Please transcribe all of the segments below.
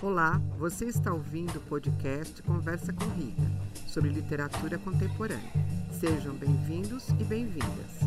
Olá, você está ouvindo o podcast Conversa com Rita, sobre literatura contemporânea. Sejam bem-vindos e bem-vindas.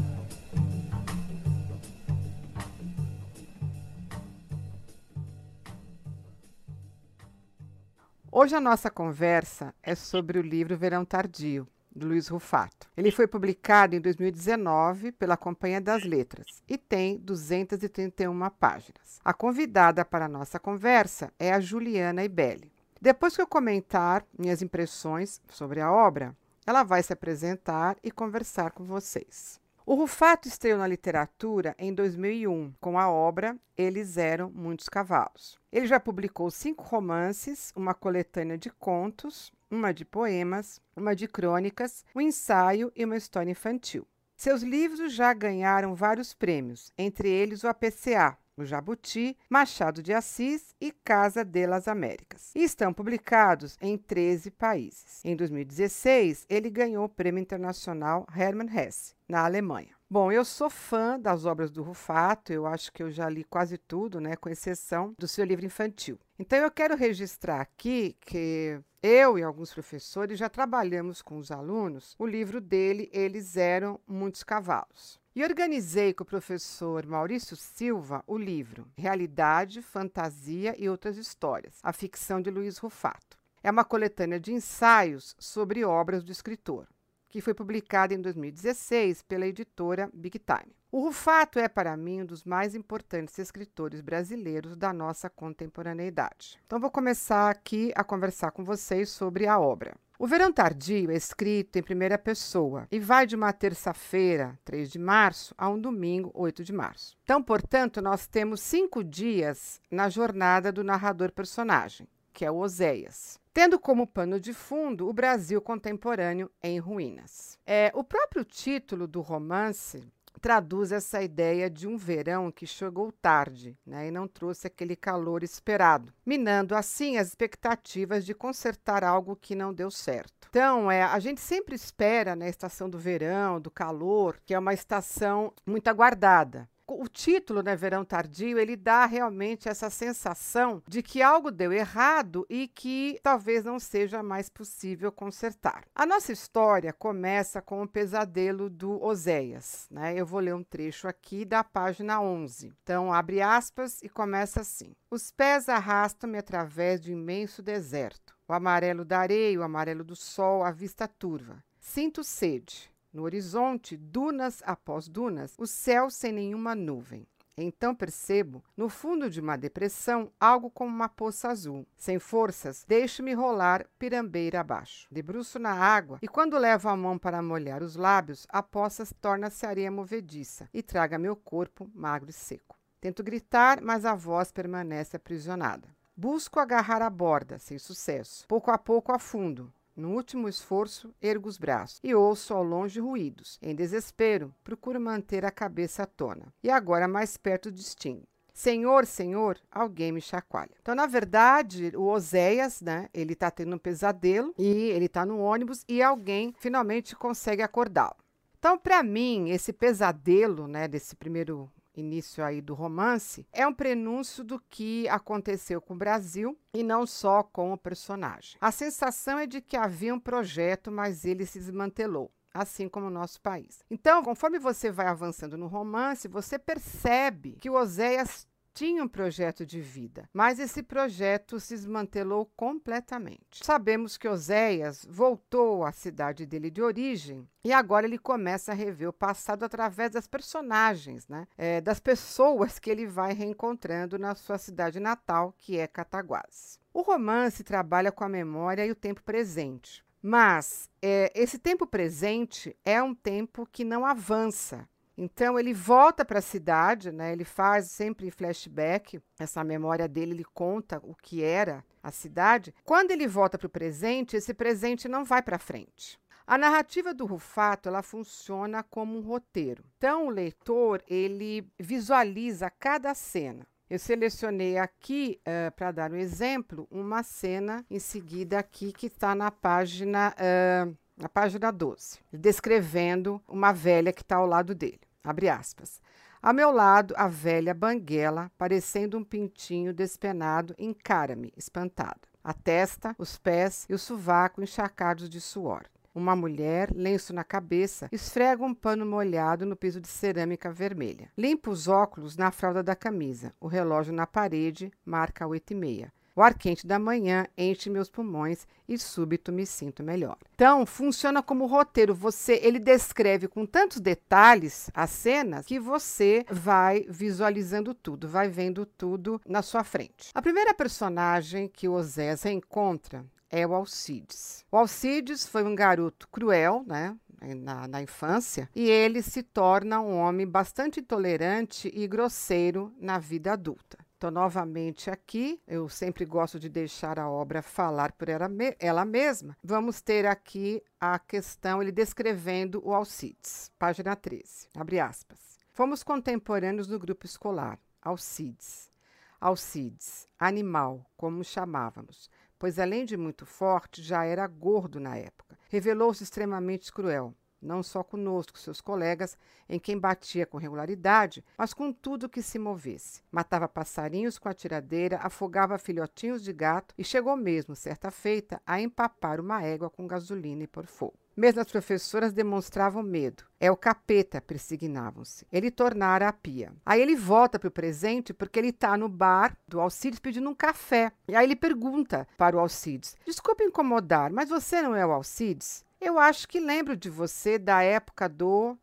Hoje a nossa conversa é sobre o livro Verão Tardio, de Luiz Rufato. Ele foi publicado em 2019 pela Companhia das Letras e tem 231 páginas. A convidada para a nossa conversa é a Juliana Ibelli. Depois que eu comentar minhas impressões sobre a obra, ela vai se apresentar e conversar com vocês. O Rufato estreou na literatura em 2001 com a obra Eles Eram Muitos Cavalos. Ele já publicou cinco romances, uma coletânea de contos, uma de poemas, uma de crônicas, um ensaio e uma história infantil. Seus livros já ganharam vários prêmios, entre eles o APCA, o Jabuti, Machado de Assis e Casa de las Américas. E estão publicados em 13 países. Em 2016, ele ganhou o Prêmio Internacional Hermann Hesse, na Alemanha. Bom, eu sou fã das obras do Rufato, eu acho que eu já li quase tudo, né, com exceção do seu livro infantil. Então eu quero registrar aqui que eu e alguns professores já trabalhamos com os alunos o livro dele, Eles Eram Muitos Cavalos. E organizei com o professor Maurício Silva o livro Realidade, Fantasia e Outras Histórias, a ficção de Luiz Rufato. É uma coletânea de ensaios sobre obras do escritor que foi publicada em 2016 pela editora Big Time. O Rufato é, para mim, um dos mais importantes escritores brasileiros da nossa contemporaneidade. Então, vou começar aqui a conversar com vocês sobre a obra. O Verão Tardio é escrito em primeira pessoa e vai de uma terça-feira, 3 de março, a um domingo, 8 de março. Então, portanto, nós temos cinco dias na jornada do narrador-personagem, que é o Oséias tendo como pano de fundo o Brasil contemporâneo em ruínas. É, o próprio título do romance traduz essa ideia de um verão que chegou tarde né, e não trouxe aquele calor esperado, minando assim as expectativas de consertar algo que não deu certo. Então, é, a gente sempre espera na né, estação do verão, do calor, que é uma estação muito aguardada o título, né, Verão Tardio, ele dá realmente essa sensação de que algo deu errado e que talvez não seja mais possível consertar. A nossa história começa com o pesadelo do Oséias, né? Eu vou ler um trecho aqui da página 11. Então, abre aspas e começa assim: Os pés arrastam-me através de um imenso deserto. O amarelo da areia, o amarelo do sol, a vista turva. Sinto sede. No horizonte, dunas após dunas, o céu sem nenhuma nuvem. Então percebo, no fundo de uma depressão, algo como uma poça azul. Sem forças, deixo-me rolar pirambeira abaixo. Debruço na água e, quando levo a mão para molhar os lábios, a poça torna-se areia movediça e traga meu corpo magro e seco. Tento gritar, mas a voz permanece aprisionada. Busco agarrar a borda, sem sucesso. Pouco a pouco afundo. No último esforço, ergo os braços e ouço ao longe ruídos. Em desespero, procuro manter a cabeça à tona. E agora, mais perto, distingo. Senhor, Senhor, alguém me chacoalha. Então, na verdade, o Oséias, né, ele tá tendo um pesadelo e ele tá no ônibus e alguém finalmente consegue acordá-lo. Então, para mim, esse pesadelo, né, desse primeiro início aí do romance, é um prenúncio do que aconteceu com o Brasil e não só com o personagem. A sensação é de que havia um projeto, mas ele se desmantelou assim como o nosso país. Então, conforme você vai avançando no romance, você percebe que o Oséias tinha um projeto de vida, mas esse projeto se desmantelou completamente. Sabemos que Oséias voltou à cidade dele de origem e agora ele começa a rever o passado através das personagens, né? É, das pessoas que ele vai reencontrando na sua cidade natal, que é Cataguases. O romance trabalha com a memória e o tempo presente. Mas é, esse tempo presente é um tempo que não avança, então ele volta para a cidade, né? Ele faz sempre flashback, essa memória dele, ele conta o que era a cidade. Quando ele volta para o presente, esse presente não vai para frente. A narrativa do Rufato ela funciona como um roteiro. Então o leitor ele visualiza cada cena. Eu selecionei aqui, uh, para dar um exemplo, uma cena em seguida aqui que está na página uh, na página 12, descrevendo uma velha que está ao lado dele. Abre aspas. A meu lado, a velha banguela, parecendo um pintinho despenado, encara-me, espantada. A testa, os pés e o sovaco encharcados de suor. Uma mulher, lenço na cabeça, esfrega um pano molhado no piso de cerâmica vermelha. Limpa os óculos na fralda da camisa. O relógio na parede marca oito e meia. O ar quente da manhã enche meus pulmões e súbito me sinto melhor. Então, funciona como roteiro. Você, ele descreve com tantos detalhes as cenas que você vai visualizando tudo, vai vendo tudo na sua frente. A primeira personagem que o Osés encontra é o Alcides. O Alcides foi um garoto cruel, né? Na, na, infância, e ele se torna um homem bastante intolerante e grosseiro na vida adulta. Estou novamente aqui, eu sempre gosto de deixar a obra falar por ela, me ela mesma. Vamos ter aqui a questão, ele descrevendo o Alcides, página 13, abre aspas. Fomos contemporâneos no grupo escolar, Alcides. Alcides, animal, como chamávamos pois além de muito forte, já era gordo na época. Revelou-se extremamente cruel, não só conosco, seus colegas, em quem batia com regularidade, mas com tudo que se movesse. Matava passarinhos com a tiradeira, afogava filhotinhos de gato e chegou mesmo, certa feita, a empapar uma égua com gasolina e por fogo. Mesmo as professoras demonstravam medo. É o capeta, persignavam-se. Ele tornara a pia. Aí ele volta para o presente porque ele está no bar do Alcides pedindo um café. E aí ele pergunta para o Alcides: Desculpe incomodar, mas você não é o Alcides? Eu acho que lembro de você da época do.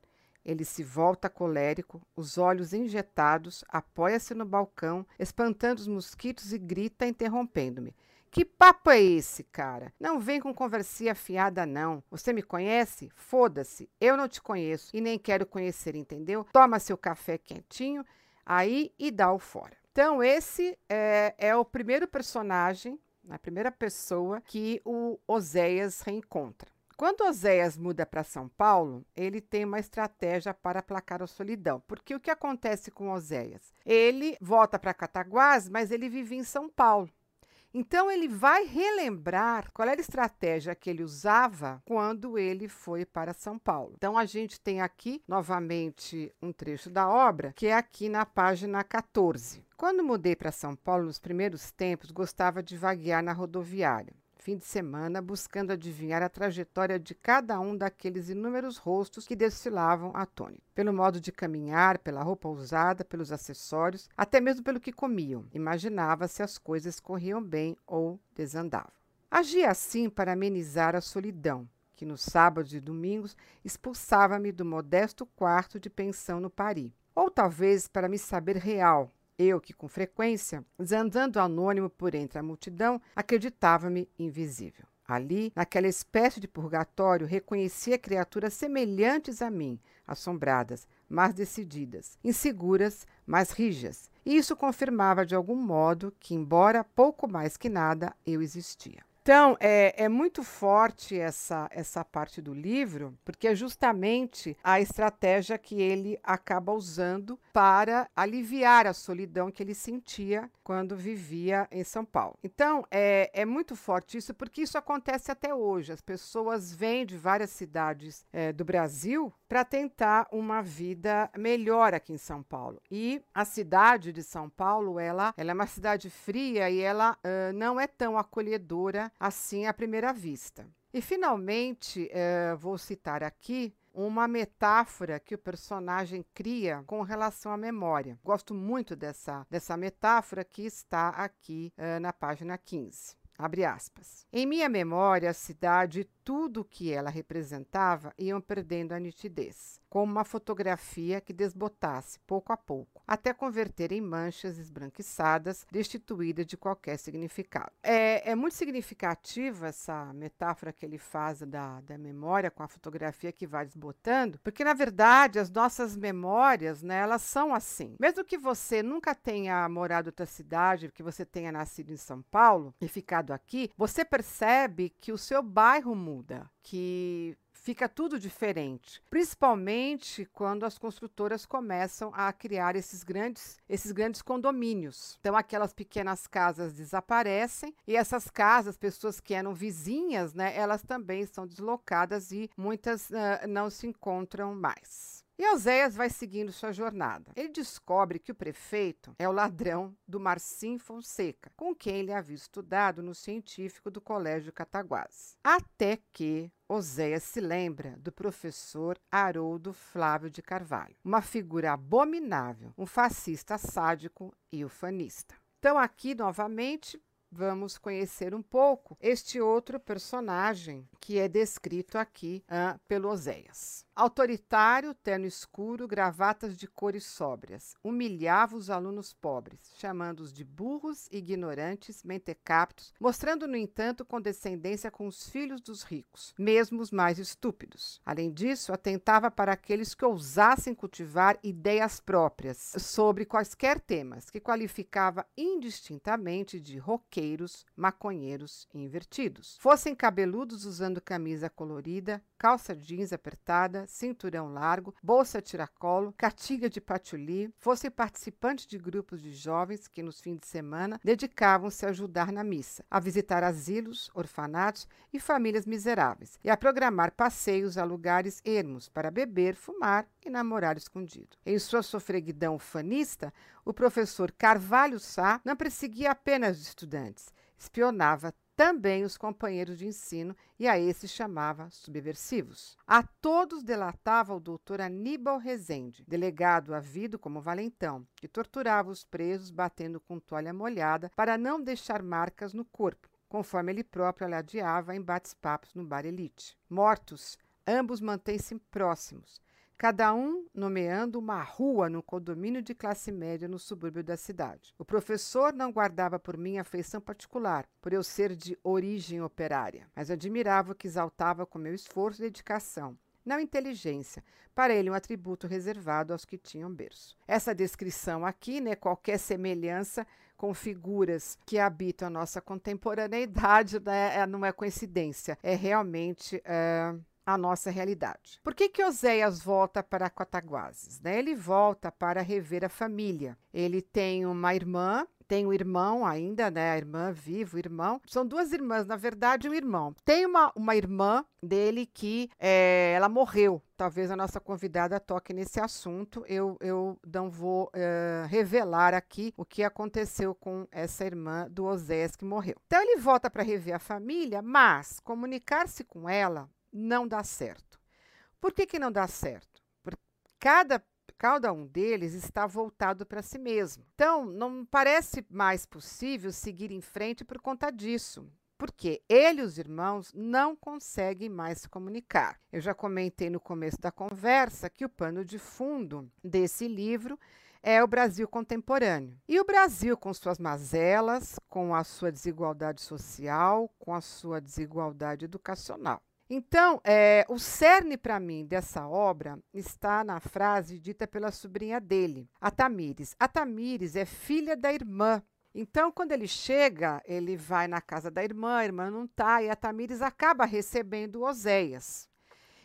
Ele se volta colérico, os olhos injetados, apoia-se no balcão, espantando os mosquitos e grita, interrompendo-me. Que papo é esse, cara? Não vem com conversinha fiada, não. Você me conhece? Foda-se. Eu não te conheço e nem quero conhecer, entendeu? Toma seu café quentinho aí e dá o fora. Então, esse é, é o primeiro personagem, a primeira pessoa que o Oséias reencontra. Quando Oséias muda para São Paulo, ele tem uma estratégia para aplacar a solidão. Porque o que acontece com Oséias? Ele volta para Cataguás, mas ele vive em São Paulo. Então ele vai relembrar qual era a estratégia que ele usava quando ele foi para São Paulo. Então a gente tem aqui novamente um trecho da obra, que é aqui na página 14. Quando mudei para São Paulo nos primeiros tempos, gostava de vaguear na rodoviária fim de semana buscando adivinhar a trajetória de cada um daqueles inúmeros rostos que desfilavam atônitos. Pelo modo de caminhar, pela roupa usada, pelos acessórios, até mesmo pelo que comiam. Imaginava se as coisas corriam bem ou desandavam. Agia assim para amenizar a solidão, que nos sábados e domingos expulsava-me do modesto quarto de pensão no Paris. Ou talvez para me saber real, eu, que com frequência, andando anônimo por entre a multidão, acreditava-me invisível. Ali, naquela espécie de purgatório, reconhecia criaturas semelhantes a mim, assombradas, mas decididas, inseguras, mas rijas. E isso confirmava de algum modo que, embora pouco mais que nada, eu existia. Então, é, é, muito forte essa, essa parte do livro, porque é justamente a estratégia que ele acaba usando para aliviar a solidão que ele sentia quando vivia em São Paulo. Então, é, é muito forte isso, porque isso acontece até hoje. As pessoas vêm de várias cidades é, do Brasil para tentar uma vida melhor aqui em São Paulo. E a cidade de São Paulo, ela, ela é uma cidade fria e ela uh, não é tão acolhedora assim à primeira vista. E, finalmente, eh, vou citar aqui uma metáfora que o personagem cria com relação à memória. Gosto muito dessa, dessa metáfora que está aqui eh, na página 15. Abre aspas. Em minha memória, a cidade tudo o que ela representava iam perdendo a nitidez como uma fotografia que desbotasse pouco a pouco, até converter em manchas esbranquiçadas, destituídas de qualquer significado. É, é muito significativa essa metáfora que ele faz da, da memória com a fotografia que vai desbotando, porque na verdade as nossas memórias, né, elas são assim. Mesmo que você nunca tenha morado em outra cidade, que você tenha nascido em São Paulo e ficado aqui, você percebe que o seu bairro muda, que fica tudo diferente, principalmente quando as construtoras começam a criar esses grandes, esses grandes condomínios. Então aquelas pequenas casas desaparecem e essas casas, pessoas que eram vizinhas, né, elas também são deslocadas e muitas uh, não se encontram mais. E Oséias vai seguindo sua jornada. Ele descobre que o prefeito é o ladrão do Marcim Fonseca, com quem ele havia estudado no científico do Colégio Cataguases. Até que Oséias se lembra do professor Haroldo Flávio de Carvalho, uma figura abominável, um fascista sádico e ufanista. Então, aqui novamente, vamos conhecer um pouco este outro personagem que é descrito aqui uh, pelo Oséias. Autoritário, terno escuro, gravatas de cores sóbrias. Humilhava os alunos pobres, chamando-os de burros, ignorantes, mentecaptos, mostrando, no entanto, condescendência com os filhos dos ricos, mesmo os mais estúpidos. Além disso, atentava para aqueles que ousassem cultivar ideias próprias sobre quaisquer temas, que qualificava indistintamente de roqueiros, maconheiros e invertidos. Fossem cabeludos usando camisa colorida, calça jeans apertada, cinturão largo, bolsa tiracolo, cartilha de patchouli, fossem participantes de grupos de jovens que nos fins de semana dedicavam-se a ajudar na missa, a visitar asilos, orfanatos e famílias miseráveis, e a programar passeios a lugares ermos para beber, fumar e namorar escondido. Em sua sofreguidão fanista, o professor Carvalho Sá não perseguia apenas os estudantes, espionava também os companheiros de ensino e a esses chamava subversivos. A todos delatava o doutor Aníbal Rezende, delegado havido como valentão, que torturava os presos batendo com toalha molhada para não deixar marcas no corpo, conforme ele próprio aladeava em bates-papos no bar Elite. Mortos, ambos mantêm-se próximos, cada um nomeando uma rua no condomínio de classe média no subúrbio da cidade. O professor não guardava por mim afeição particular, por eu ser de origem operária, mas admirava o que exaltava com meu esforço e dedicação. Não inteligência, para ele um atributo reservado aos que tinham berço. Essa descrição aqui, né, qualquer semelhança com figuras que habitam a nossa contemporaneidade, né, é, não é coincidência, é realmente é, a nossa realidade. Por que que Oséias volta para Cotaguases? Né? Ele volta para rever a família. Ele tem uma irmã tem um irmão ainda, né? A irmã viva, o irmão. São duas irmãs, na verdade, um irmão. Tem uma, uma irmã dele que é, ela morreu. Talvez a nossa convidada toque nesse assunto. Eu, eu não vou é, revelar aqui o que aconteceu com essa irmã do Osés que morreu. Então ele volta para rever a família, mas comunicar-se com ela não dá certo. Por que, que não dá certo? Porque cada, cada um deles está voltado para si mesmo. Então, não parece mais possível seguir em frente por conta disso. Porque ele e os irmãos não conseguem mais se comunicar. Eu já comentei no começo da conversa que o pano de fundo desse livro é o Brasil contemporâneo. E o Brasil, com suas mazelas, com a sua desigualdade social, com a sua desigualdade educacional. Então, é, o cerne para mim dessa obra está na frase dita pela sobrinha dele, a Tamires. A Tamires é filha da irmã. Então, quando ele chega, ele vai na casa da irmã, a irmã não está, e a Tamires acaba recebendo Oséias.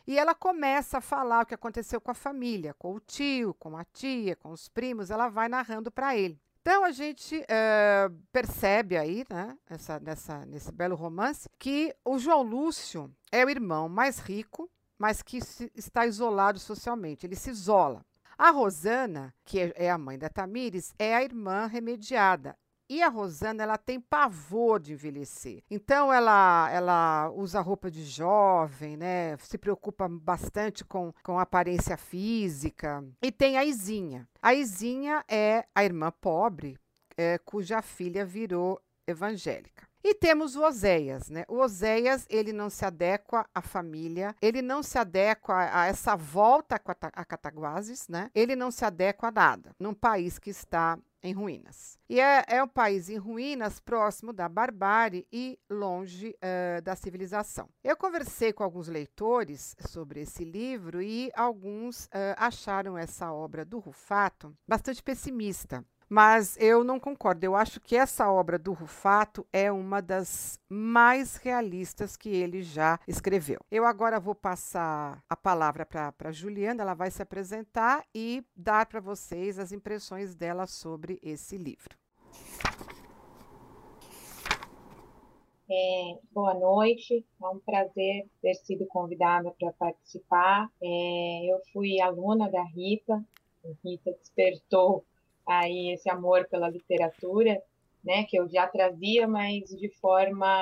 E ela começa a falar o que aconteceu com a família, com o tio, com a tia, com os primos, ela vai narrando para ele. Então a gente uh, percebe aí, né, essa, nessa, nesse belo romance, que o João Lúcio é o irmão mais rico, mas que se, está isolado socialmente, ele se isola. A Rosana, que é, é a mãe da Tamires, é a irmã remediada. E a Rosana, ela tem pavor de envelhecer. Então ela ela usa roupa de jovem, né? Se preocupa bastante com, com a aparência física. E tem a Izinha. A Izinha é a irmã pobre, é, cuja filha virou evangélica. E temos o Oséias, né? O Oséias, ele não se adequa à família, ele não se adequa a essa volta a Cataguases, né? Ele não se adequa a nada, num país que está em ruínas. E é, é um país em ruínas, próximo da barbárie e longe uh, da civilização. Eu conversei com alguns leitores sobre esse livro e alguns uh, acharam essa obra do Rufato bastante pessimista. Mas eu não concordo. Eu acho que essa obra do Rufato é uma das mais realistas que ele já escreveu. Eu agora vou passar a palavra para Juliana, ela vai se apresentar e dar para vocês as impressões dela sobre esse livro. É, boa noite, é um prazer ter sido convidada para participar. É, eu fui aluna da Rita, a Rita despertou aí esse amor pela literatura, né, que eu já trazia, mas de forma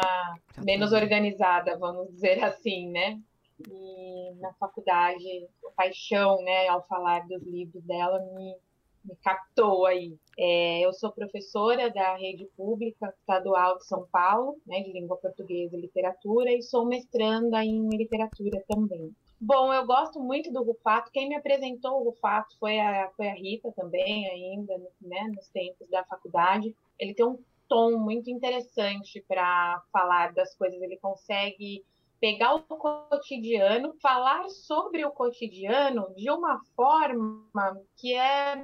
menos organizada, vamos dizer assim, né? E na faculdade, a paixão, né, ao falar dos livros dela me me captou aí. É, eu sou professora da rede pública estadual de São Paulo, né, de língua portuguesa e literatura, e sou mestranda em literatura também. Bom, eu gosto muito do Rufato. Quem me apresentou o Rufato foi a, foi a Rita também, ainda, né, nos tempos da faculdade. Ele tem um tom muito interessante para falar das coisas. Ele consegue pegar o cotidiano, falar sobre o cotidiano de uma forma que é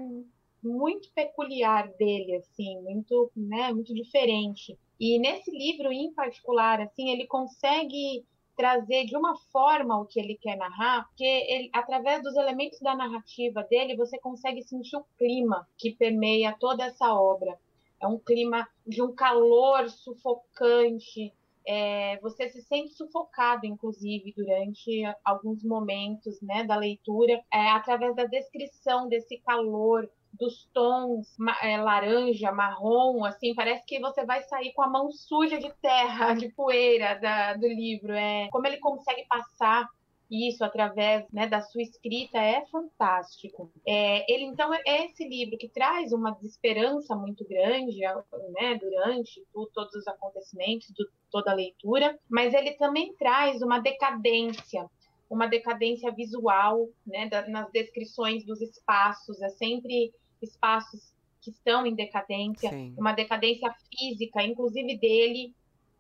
muito peculiar dele, assim, muito, né, muito diferente. E nesse livro em particular, assim, ele consegue trazer de uma forma o que ele quer narrar, porque ele, através dos elementos da narrativa dele, você consegue sentir o clima que permeia toda essa obra. É um clima de um calor sufocante, é, você se sente sufocado, inclusive, durante alguns momentos né, da leitura, é, através da descrição desse calor, dos tons é, laranja, marrom, assim, parece que você vai sair com a mão suja de terra, de poeira da, do livro. É como ele consegue passar isso através né, da sua escrita é fantástico. É, ele então é esse livro que traz uma desesperança muito grande né, durante todos os acontecimentos, do, toda a leitura, mas ele também traz uma decadência, uma decadência visual, né, da, nas descrições dos espaços, é sempre espaços que estão em decadência, Sim. uma decadência física, inclusive dele,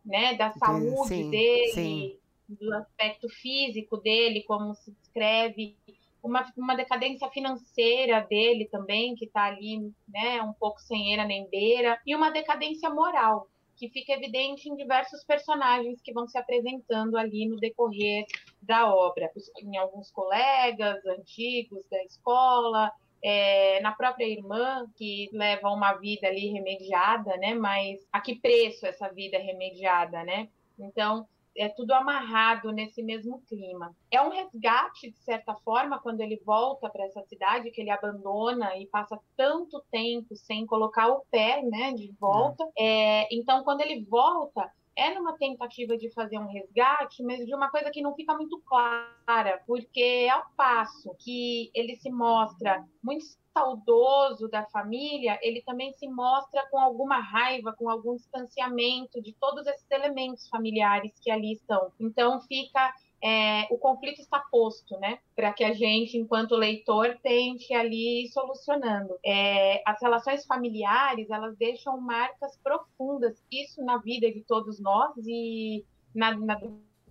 né, da saúde sim, dele. Sim do aspecto físico dele, como se descreve, uma, uma decadência financeira dele também, que está ali, né, um pouco sem eira nem beira, e uma decadência moral, que fica evidente em diversos personagens que vão se apresentando ali no decorrer da obra, em alguns colegas antigos da escola, é, na própria irmã, que leva uma vida ali remediada, né? Mas a que preço essa vida remediada, né? Então, é tudo amarrado nesse mesmo clima. É um resgate, de certa forma, quando ele volta para essa cidade que ele abandona e passa tanto tempo sem colocar o pé né, de volta. É. É, então, quando ele volta, é numa tentativa de fazer um resgate, mas de uma coisa que não fica muito clara, porque ao passo que ele se mostra muito saudoso da família, ele também se mostra com alguma raiva, com algum distanciamento de todos esses elementos familiares que ali estão. Então fica é, o conflito está posto, né? Para que a gente, enquanto leitor, tente ali ir solucionando. É, as relações familiares, elas deixam marcas profundas, isso na vida de todos nós e na, na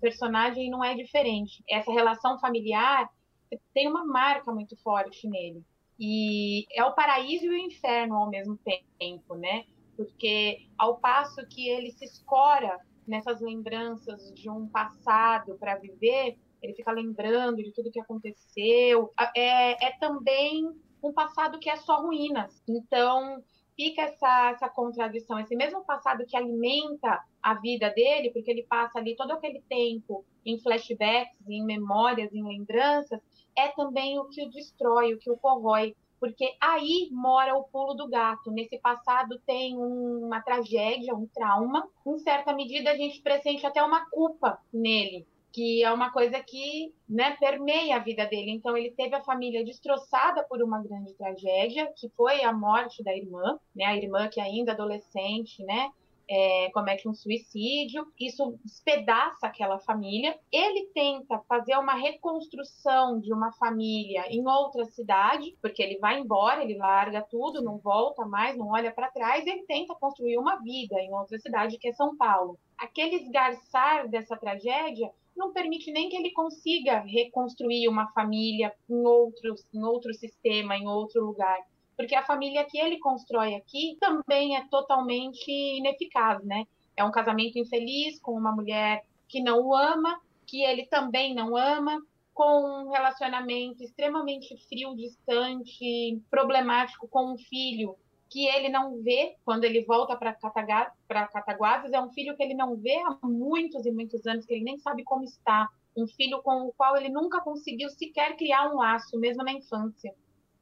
personagem não é diferente. Essa relação familiar tem uma marca muito forte nele. E é o paraíso e o inferno ao mesmo tempo, né? Porque ao passo que ele se escora nessas lembranças de um passado para viver, ele fica lembrando de tudo que aconteceu. É, é também um passado que é só ruínas. Então, fica essa, essa contradição. Esse mesmo passado que alimenta a vida dele, porque ele passa ali todo aquele tempo em flashbacks, em memórias, em lembranças, é também o que o destrói, o que o corrói. Porque aí mora o pulo do gato. Nesse passado tem uma tragédia, um trauma. Em certa medida, a gente pressente até uma culpa nele, que é uma coisa que né, permeia a vida dele. Então, ele teve a família destroçada por uma grande tragédia, que foi a morte da irmã, né, a irmã que ainda adolescente, né, é, comete um suicídio, isso despedaça aquela família. Ele tenta fazer uma reconstrução de uma família em outra cidade, porque ele vai embora, ele larga tudo, não volta mais, não olha para trás, ele tenta construir uma vida em outra cidade, que é São Paulo. Aquele esgarçar dessa tragédia não permite nem que ele consiga reconstruir uma família em outro, em outro sistema, em outro lugar porque a família que ele constrói aqui também é totalmente ineficaz, né? É um casamento infeliz com uma mulher que não o ama, que ele também não ama, com um relacionamento extremamente frio, distante, problemático com um filho que ele não vê quando ele volta para Cataguases, é um filho que ele não vê há muitos e muitos anos, que ele nem sabe como está, um filho com o qual ele nunca conseguiu sequer criar um laço, mesmo na infância,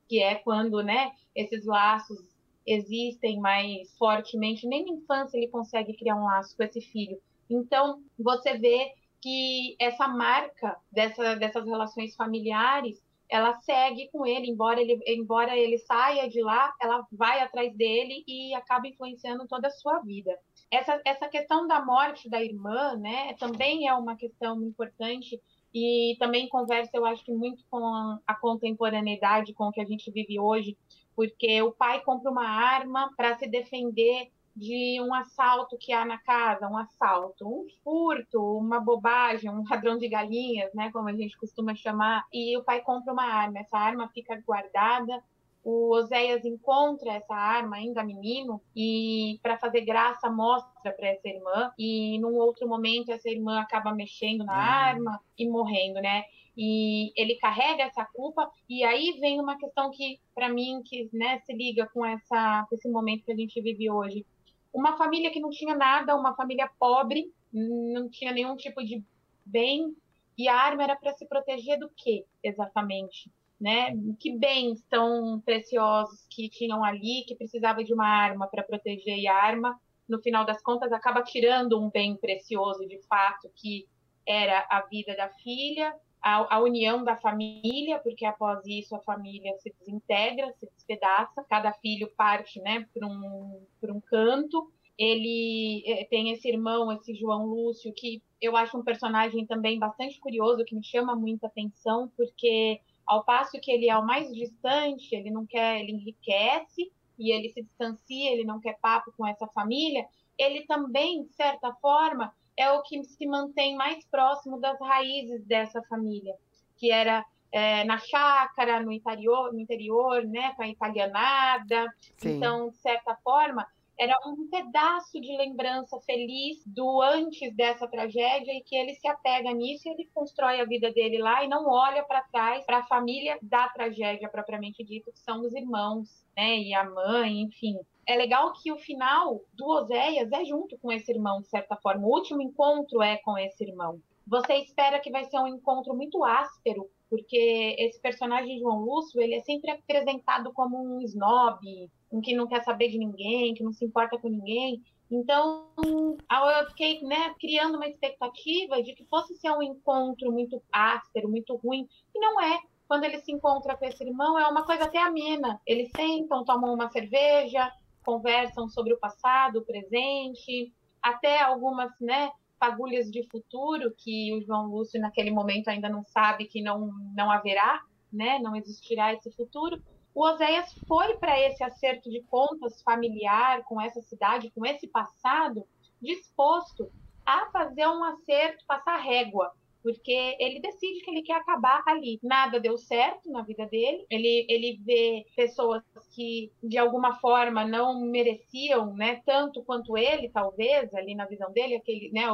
que é quando, né, esses laços existem mais fortemente, nem na infância ele consegue criar um laço com esse filho. Então, você vê que essa marca dessa, dessas relações familiares ela segue com ele, embora ele, embora ele saia de lá, ela vai atrás dele e acaba influenciando toda a sua vida. Essa, essa questão da morte da irmã, né, também é uma questão importante e também conversa, eu acho que muito com a contemporaneidade, com o que a gente vive hoje, porque o pai compra uma arma para se defender de um assalto que há na casa, um assalto, um furto, uma bobagem, um ladrão de galinhas, né, como a gente costuma chamar, e o pai compra uma arma, essa arma fica guardada, o Oséias encontra essa arma ainda menino e para fazer graça mostra para essa irmã e num outro momento essa irmã acaba mexendo na uhum. arma e morrendo, né? E ele carrega essa culpa e aí vem uma questão que para mim que né, se liga com essa com esse momento que a gente vive hoje uma família que não tinha nada, uma família pobre, não tinha nenhum tipo de bem, e a arma era para se proteger do quê, exatamente? Né? Que bens tão preciosos que tinham ali, que precisava de uma arma para proteger, e a arma, no final das contas, acaba tirando um bem precioso, de fato, que era a vida da filha, a, a, união da família, porque após isso a família se desintegra, se despedaça, cada filho parte né, para um, um canto. Ele eh, tem esse irmão, esse João Lúcio, que eu acho um personagem também bastante curioso, que me chama muita atenção, porque ao passo que ele é o mais distante, ele não quer, ele enriquece e ele se distancia, ele não quer papo com essa família, ele também, de certa forma, é o que se mantém mais próximo das raízes dessa família, que era é, na chácara, no interior, no interior, né, com a italianada. Sim. Então, de certa forma, era um pedaço de lembrança feliz do antes dessa tragédia e que ele se apega nisso e ele constrói a vida dele lá e não olha para trás para a família da tragédia propriamente dita, que são os irmãos, né, e a mãe, enfim é legal que o final do Oséias é junto com esse irmão, de certa forma. O último encontro é com esse irmão. Você espera que vai ser um encontro muito áspero, porque esse personagem João Lúcio, ele é sempre apresentado como um snob, um que não quer saber de ninguém, que não se importa com ninguém. Então, eu fiquei né, criando uma expectativa de que fosse ser um encontro muito áspero, muito ruim, e não é. Quando ele se encontra com esse irmão, é uma coisa até amena. Eles sentam, tomam uma cerveja, conversam sobre o passado, o presente, até algumas, né, fagulhas de futuro que o João Lúcio naquele momento ainda não sabe que não não haverá, né, não existirá esse futuro. O Oséias foi para esse acerto de contas familiar com essa cidade, com esse passado, disposto a fazer um acerto, passar régua porque ele decide que ele quer acabar ali. Nada deu certo na vida dele. Ele, ele vê pessoas que de alguma forma não mereciam, né, tanto quanto ele, talvez, ali na visão dele, aquele, né,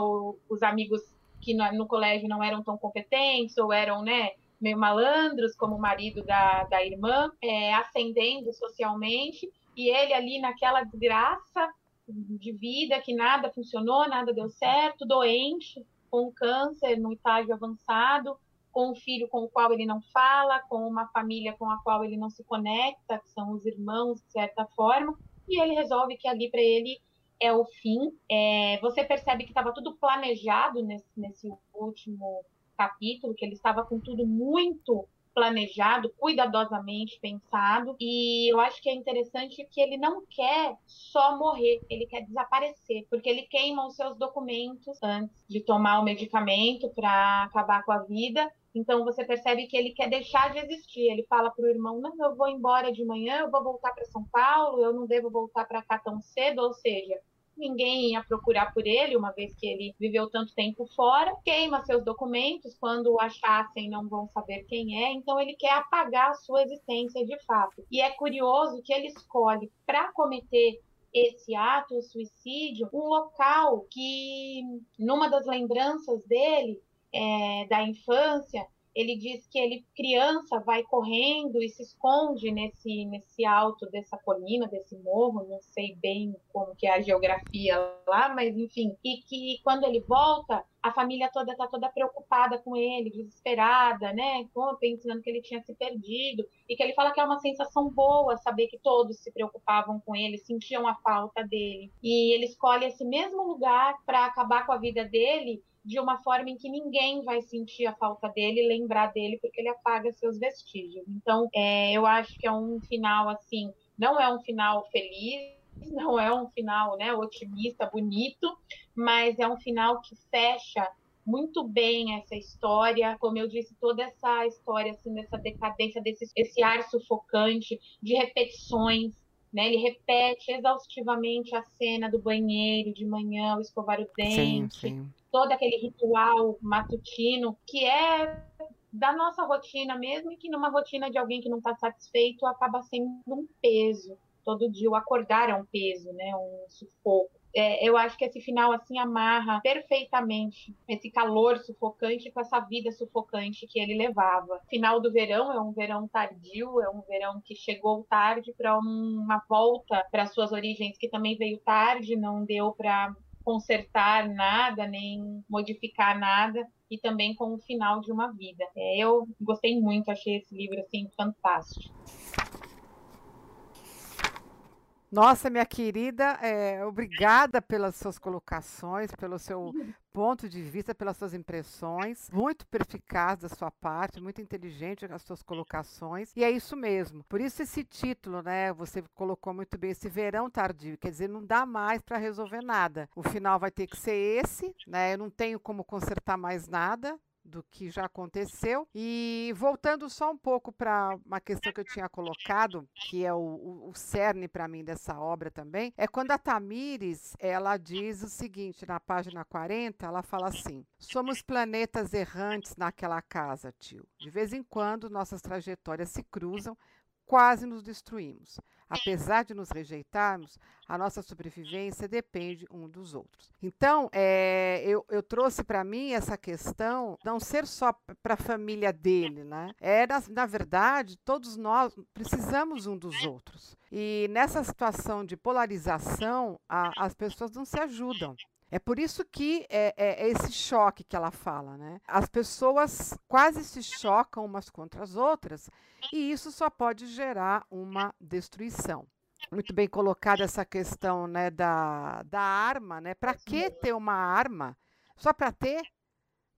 os amigos que no, no, colégio não eram tão competentes ou eram, né, meio malandros, como o marido da, da irmã, é, ascendendo socialmente, e ele ali naquela desgraça de vida que nada funcionou, nada deu certo, doente, com câncer no estágio avançado, com um filho com o qual ele não fala, com uma família com a qual ele não se conecta, que são os irmãos, de certa forma, e ele resolve que ali para ele é o fim. É, você percebe que estava tudo planejado nesse, nesse último capítulo, que ele estava com tudo muito planejado, cuidadosamente pensado. E eu acho que é interessante que ele não quer só morrer, ele quer desaparecer, porque ele queima os seus documentos antes de tomar o medicamento para acabar com a vida. Então você percebe que ele quer deixar de existir. Ele fala para o irmão: Não, eu vou embora de manhã, eu vou voltar para São Paulo, eu não devo voltar para cá tão cedo. Ou seja, ninguém ia procurar por ele, uma vez que ele viveu tanto tempo fora, queima seus documentos, quando o achassem não vão saber quem é, então ele quer apagar a sua existência de fato. E é curioso que ele escolhe para cometer esse ato, o suicídio, um local que, numa das lembranças dele, é, da infância, ele diz que ele, criança, vai correndo e se esconde nesse, nesse alto dessa colina, desse morro, não sei bem como que é a geografia lá, mas enfim, e que quando ele volta, a família toda está toda preocupada com ele, desesperada, né? Pensando que ele tinha se perdido. E que ele fala que é uma sensação boa saber que todos se preocupavam com ele, sentiam a falta dele. E ele escolhe esse mesmo lugar para acabar com a vida dele de uma forma em que ninguém vai sentir a falta dele, lembrar dele, porque ele apaga seus vestígios. Então, é, eu acho que é um final assim, não é um final feliz, não é um final né, otimista, bonito, mas é um final que fecha muito bem essa história, como eu disse, toda essa história assim dessa decadência, desse esse ar sufocante, de repetições, né? Ele repete exaustivamente a cena do banheiro de manhã, o escovar o dente, sim, sim. Todo aquele ritual matutino que é da nossa rotina mesmo e que numa rotina de alguém que não está satisfeito acaba sendo um peso todo dia. O acordar é um peso, né? Um sufoco. É, eu acho que esse final assim amarra perfeitamente esse calor sufocante com essa vida sufocante que ele levava. Final do verão é um verão tardio, é um verão que chegou tarde para uma volta para suas origens que também veio tarde, não deu para consertar nada nem modificar nada e também com o final de uma vida. É, eu gostei muito, achei esse livro assim fantástico. Nossa, minha querida, é, obrigada pelas suas colocações, pelo seu ponto de vista, pelas suas impressões. Muito perspicaz da sua parte, muito inteligente as suas colocações. E é isso mesmo. Por isso esse título, né? Você colocou muito bem esse verão tardio, quer dizer, não dá mais para resolver nada. O final vai ter que ser esse, né? Eu não tenho como consertar mais nada do que já aconteceu. E voltando só um pouco para uma questão que eu tinha colocado, que é o, o, o cerne para mim dessa obra também, é quando a Tamires ela diz o seguinte, na página 40, ela fala assim: Somos planetas errantes naquela casa, tio. De vez em quando nossas trajetórias se cruzam, quase nos destruímos. Apesar de nos rejeitarmos, a nossa sobrevivência depende um dos outros. Então, é, eu, eu, trouxe para mim essa questão não ser só para a família dele, né? É, na, na verdade, todos nós precisamos um dos outros. E nessa situação de polarização, a, as pessoas não se ajudam. É por isso que é, é, é, esse choque que ela fala, né? As pessoas quase se chocam umas contra as outras e isso só pode gerar uma destruição. Muito bem colocada essa questão né, da, da arma, né? Para que ter uma arma? Só para ter?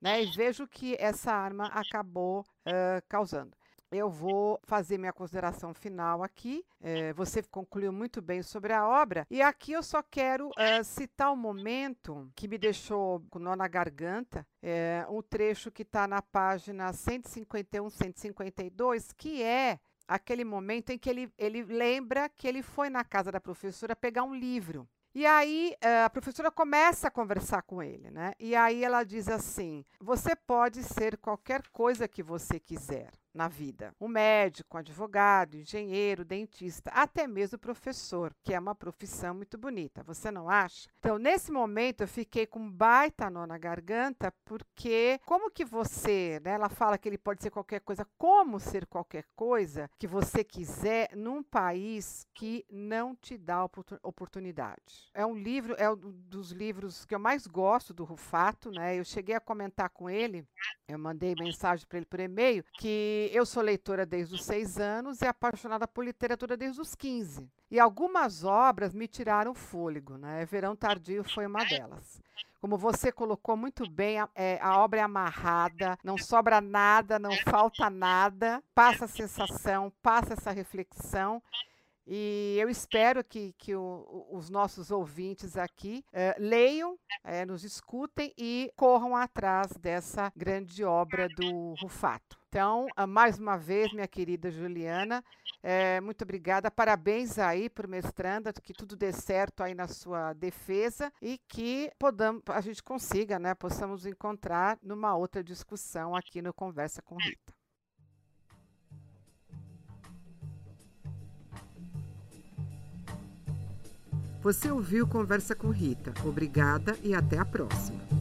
Né? E vejo que essa arma acabou uh, causando eu vou fazer minha consideração final aqui. É, você concluiu muito bem sobre a obra. E aqui eu só quero é, citar um momento que me deixou com nó na garganta. É, um trecho que está na página 151, 152, que é aquele momento em que ele, ele lembra que ele foi na casa da professora pegar um livro. E aí a professora começa a conversar com ele, né? E aí ela diz assim: você pode ser qualquer coisa que você quiser na vida. Um médico, um advogado, engenheiro, dentista, até mesmo professor, que é uma profissão muito bonita, você não acha? Então, nesse momento, eu fiquei com baita nó na garganta, porque como que você, né, ela fala que ele pode ser qualquer coisa, como ser qualquer coisa que você quiser num país que não te dá oportunidade. É um livro, é um dos livros que eu mais gosto do Rufato, né? Eu cheguei a comentar com ele, eu mandei mensagem para ele por e-mail, que eu sou leitora desde os seis anos e apaixonada por literatura desde os 15. E algumas obras me tiraram fôlego, né? Verão Tardio foi uma delas. Como você colocou muito bem, a, é, a obra é amarrada, não sobra nada, não falta nada, passa a sensação, passa essa reflexão. E eu espero que, que o, os nossos ouvintes aqui eh, leiam, eh, nos escutem e corram atrás dessa grande obra do Rufato. Então, ah, mais uma vez, minha querida Juliana, eh, muito obrigada. Parabéns aí por mestranda, que tudo dê certo aí na sua defesa e que podamos, a gente consiga, né, possamos encontrar numa outra discussão aqui no Conversa com Rita. Você ouviu Conversa com Rita. Obrigada e até a próxima.